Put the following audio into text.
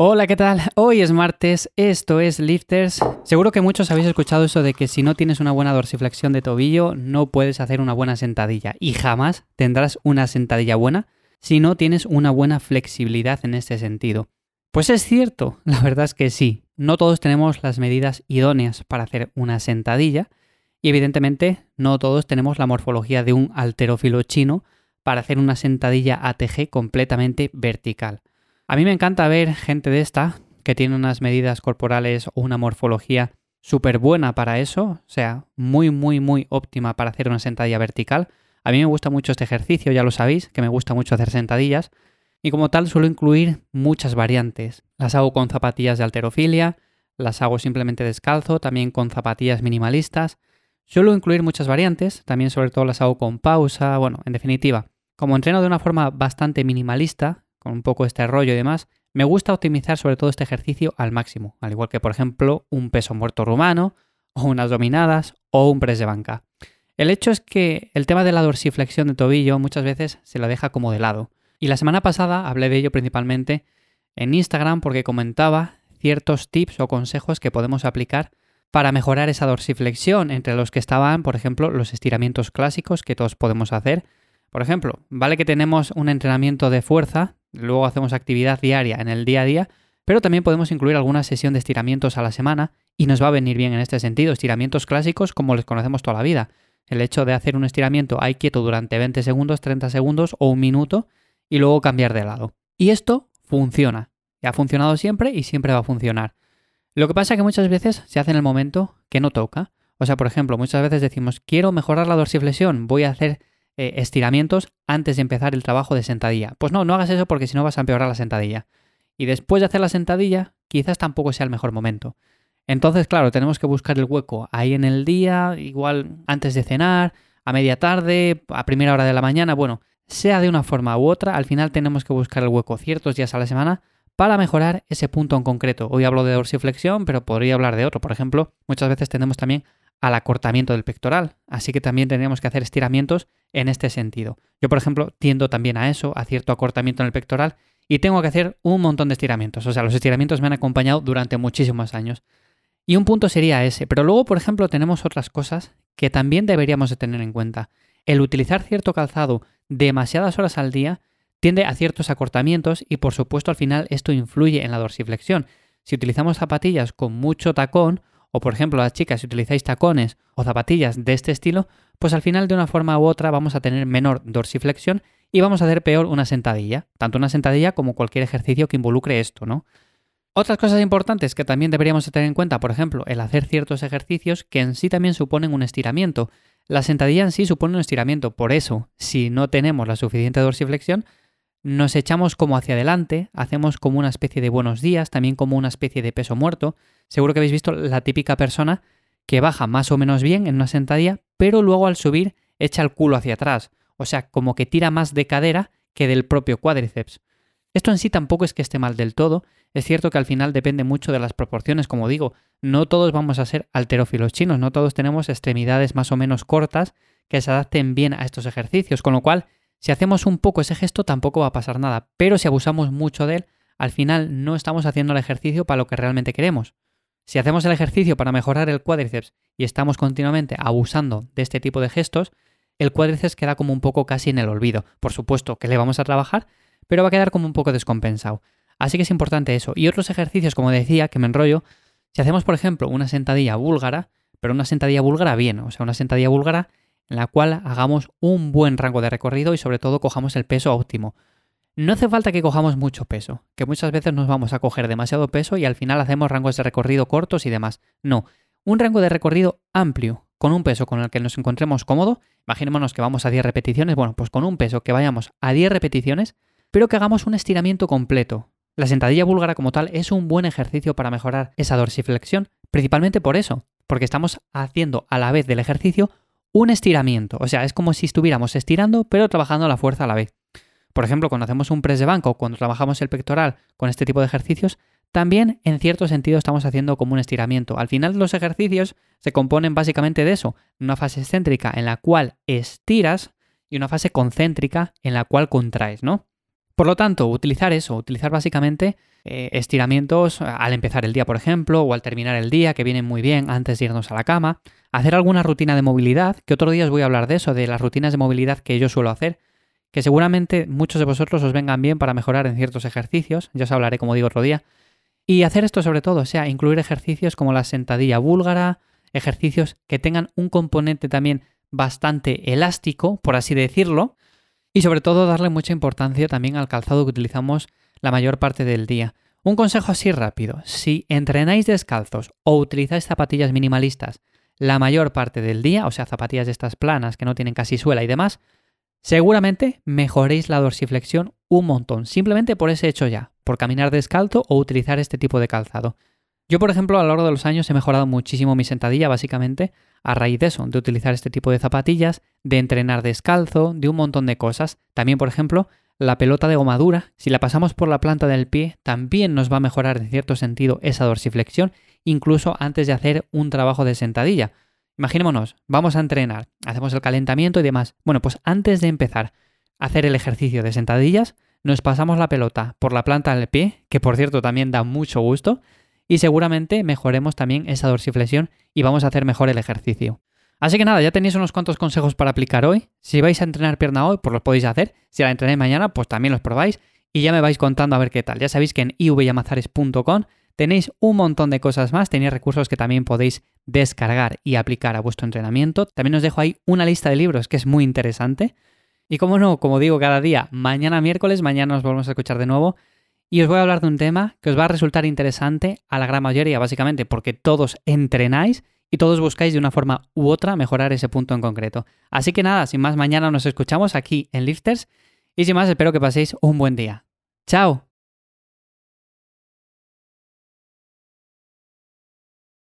Hola, ¿qué tal? Hoy es martes, esto es Lifters. Seguro que muchos habéis escuchado eso de que si no tienes una buena dorsiflexión de tobillo, no puedes hacer una buena sentadilla. Y jamás tendrás una sentadilla buena si no tienes una buena flexibilidad en este sentido. Pues es cierto, la verdad es que sí. No todos tenemos las medidas idóneas para hacer una sentadilla. Y evidentemente no todos tenemos la morfología de un alterófilo chino para hacer una sentadilla ATG completamente vertical. A mí me encanta ver gente de esta que tiene unas medidas corporales o una morfología súper buena para eso, o sea, muy, muy, muy óptima para hacer una sentadilla vertical. A mí me gusta mucho este ejercicio, ya lo sabéis, que me gusta mucho hacer sentadillas. Y como tal suelo incluir muchas variantes. Las hago con zapatillas de alterofilia, las hago simplemente descalzo, también con zapatillas minimalistas. Suelo incluir muchas variantes, también sobre todo las hago con pausa, bueno, en definitiva, como entreno de una forma bastante minimalista, un poco este rollo y demás, me gusta optimizar sobre todo este ejercicio al máximo, al igual que por ejemplo un peso muerto rumano, o unas dominadas, o un press de banca. El hecho es que el tema de la dorsiflexión de tobillo muchas veces se lo deja como de lado. Y la semana pasada hablé de ello principalmente en Instagram porque comentaba ciertos tips o consejos que podemos aplicar para mejorar esa dorsiflexión, entre los que estaban, por ejemplo, los estiramientos clásicos que todos podemos hacer. Por ejemplo, vale que tenemos un entrenamiento de fuerza luego hacemos actividad diaria en el día a día, pero también podemos incluir alguna sesión de estiramientos a la semana y nos va a venir bien en este sentido, estiramientos clásicos como les conocemos toda la vida. El hecho de hacer un estiramiento ahí quieto durante 20 segundos, 30 segundos o un minuto y luego cambiar de lado. Y esto funciona. Ha funcionado siempre y siempre va a funcionar. Lo que pasa es que muchas veces se hace en el momento que no toca. O sea, por ejemplo, muchas veces decimos, quiero mejorar la dorsiflexión, voy a hacer eh, estiramientos antes de empezar el trabajo de sentadilla. Pues no, no hagas eso porque si no vas a empeorar la sentadilla. Y después de hacer la sentadilla, quizás tampoco sea el mejor momento. Entonces, claro, tenemos que buscar el hueco ahí en el día, igual antes de cenar, a media tarde, a primera hora de la mañana, bueno, sea de una forma u otra, al final tenemos que buscar el hueco ciertos días a la semana para mejorar ese punto en concreto. Hoy hablo de dorsiflexión, pero podría hablar de otro. Por ejemplo, muchas veces tenemos también al acortamiento del pectoral. Así que también tendríamos que hacer estiramientos en este sentido. Yo, por ejemplo, tiendo también a eso, a cierto acortamiento en el pectoral, y tengo que hacer un montón de estiramientos. O sea, los estiramientos me han acompañado durante muchísimos años. Y un punto sería ese. Pero luego, por ejemplo, tenemos otras cosas que también deberíamos de tener en cuenta. El utilizar cierto calzado demasiadas horas al día tiende a ciertos acortamientos y por supuesto al final esto influye en la dorsiflexión. Si utilizamos zapatillas con mucho tacón o por ejemplo las chicas si utilizáis tacones o zapatillas de este estilo, pues al final de una forma u otra vamos a tener menor dorsiflexión y vamos a hacer peor una sentadilla, tanto una sentadilla como cualquier ejercicio que involucre esto, ¿no? Otras cosas importantes que también deberíamos tener en cuenta, por ejemplo, el hacer ciertos ejercicios que en sí también suponen un estiramiento. La sentadilla en sí supone un estiramiento, por eso, si no tenemos la suficiente dorsiflexión, nos echamos como hacia adelante, hacemos como una especie de buenos días, también como una especie de peso muerto. Seguro que habéis visto la típica persona que baja más o menos bien en una sentadilla, pero luego al subir echa el culo hacia atrás, o sea, como que tira más de cadera que del propio cuádriceps. Esto en sí tampoco es que esté mal del todo, es cierto que al final depende mucho de las proporciones, como digo, no todos vamos a ser alterófilos chinos, no todos tenemos extremidades más o menos cortas que se adapten bien a estos ejercicios, con lo cual si hacemos un poco ese gesto tampoco va a pasar nada, pero si abusamos mucho de él, al final no estamos haciendo el ejercicio para lo que realmente queremos. Si hacemos el ejercicio para mejorar el cuádriceps y estamos continuamente abusando de este tipo de gestos, el cuádriceps queda como un poco casi en el olvido. Por supuesto que le vamos a trabajar, pero va a quedar como un poco descompensado. Así que es importante eso. Y otros ejercicios, como decía, que me enrollo, si hacemos, por ejemplo, una sentadilla búlgara, pero una sentadilla búlgara bien, o sea, una sentadilla búlgara en la cual hagamos un buen rango de recorrido y sobre todo cojamos el peso óptimo. No hace falta que cojamos mucho peso, que muchas veces nos vamos a coger demasiado peso y al final hacemos rangos de recorrido cortos y demás. No, un rango de recorrido amplio, con un peso con el que nos encontremos cómodo. Imaginémonos que vamos a 10 repeticiones, bueno, pues con un peso que vayamos a 10 repeticiones, pero que hagamos un estiramiento completo. La sentadilla búlgara como tal es un buen ejercicio para mejorar esa dorsiflexión, principalmente por eso, porque estamos haciendo a la vez del ejercicio un estiramiento. O sea, es como si estuviéramos estirando, pero trabajando la fuerza a la vez. Por ejemplo, cuando hacemos un press de banco cuando trabajamos el pectoral con este tipo de ejercicios, también en cierto sentido estamos haciendo como un estiramiento. Al final los ejercicios se componen básicamente de eso, una fase excéntrica en la cual estiras y una fase concéntrica en la cual contraes, ¿no? Por lo tanto, utilizar eso, utilizar básicamente eh, estiramientos al empezar el día, por ejemplo, o al terminar el día, que vienen muy bien antes de irnos a la cama. Hacer alguna rutina de movilidad, que otro día os voy a hablar de eso, de las rutinas de movilidad que yo suelo hacer, que seguramente muchos de vosotros os vengan bien para mejorar en ciertos ejercicios, ya os hablaré como digo otro día. Y hacer esto sobre todo, o sea, incluir ejercicios como la sentadilla búlgara, ejercicios que tengan un componente también bastante elástico, por así decirlo, y sobre todo darle mucha importancia también al calzado que utilizamos la mayor parte del día. Un consejo así rápido, si entrenáis descalzos o utilizáis zapatillas minimalistas la mayor parte del día, o sea, zapatillas de estas planas que no tienen casi suela y demás, seguramente mejoréis la dorsiflexión un montón, simplemente por ese hecho ya, por caminar descalzo o utilizar este tipo de calzado. Yo, por ejemplo, a lo largo de los años he mejorado muchísimo mi sentadilla, básicamente, a raíz de eso, de utilizar este tipo de zapatillas, de entrenar descalzo, de un montón de cosas. También, por ejemplo, la pelota de gomadura, si la pasamos por la planta del pie, también nos va a mejorar en cierto sentido esa dorsiflexión, incluso antes de hacer un trabajo de sentadilla. Imaginémonos, vamos a entrenar, hacemos el calentamiento y demás. Bueno, pues antes de empezar a hacer el ejercicio de sentadillas, nos pasamos la pelota por la planta del pie, que por cierto también da mucho gusto, y seguramente mejoremos también esa dorsiflexión y vamos a hacer mejor el ejercicio. Así que nada, ya tenéis unos cuantos consejos para aplicar hoy. Si vais a entrenar pierna hoy, pues los podéis hacer. Si la entrenáis mañana, pues también los probáis y ya me vais contando a ver qué tal. Ya sabéis que en ivyamazares.com tenéis un montón de cosas más, tenéis recursos que también podéis descargar y aplicar a vuestro entrenamiento. También os dejo ahí una lista de libros que es muy interesante. Y como no, como digo cada día, mañana miércoles, mañana nos volvemos a escuchar de nuevo y os voy a hablar de un tema que os va a resultar interesante a la gran mayoría, básicamente porque todos entrenáis y todos buscáis de una forma u otra mejorar ese punto en concreto. Así que nada, sin más, mañana nos escuchamos aquí en Lifters y sin más, espero que paséis un buen día. ¡Chao!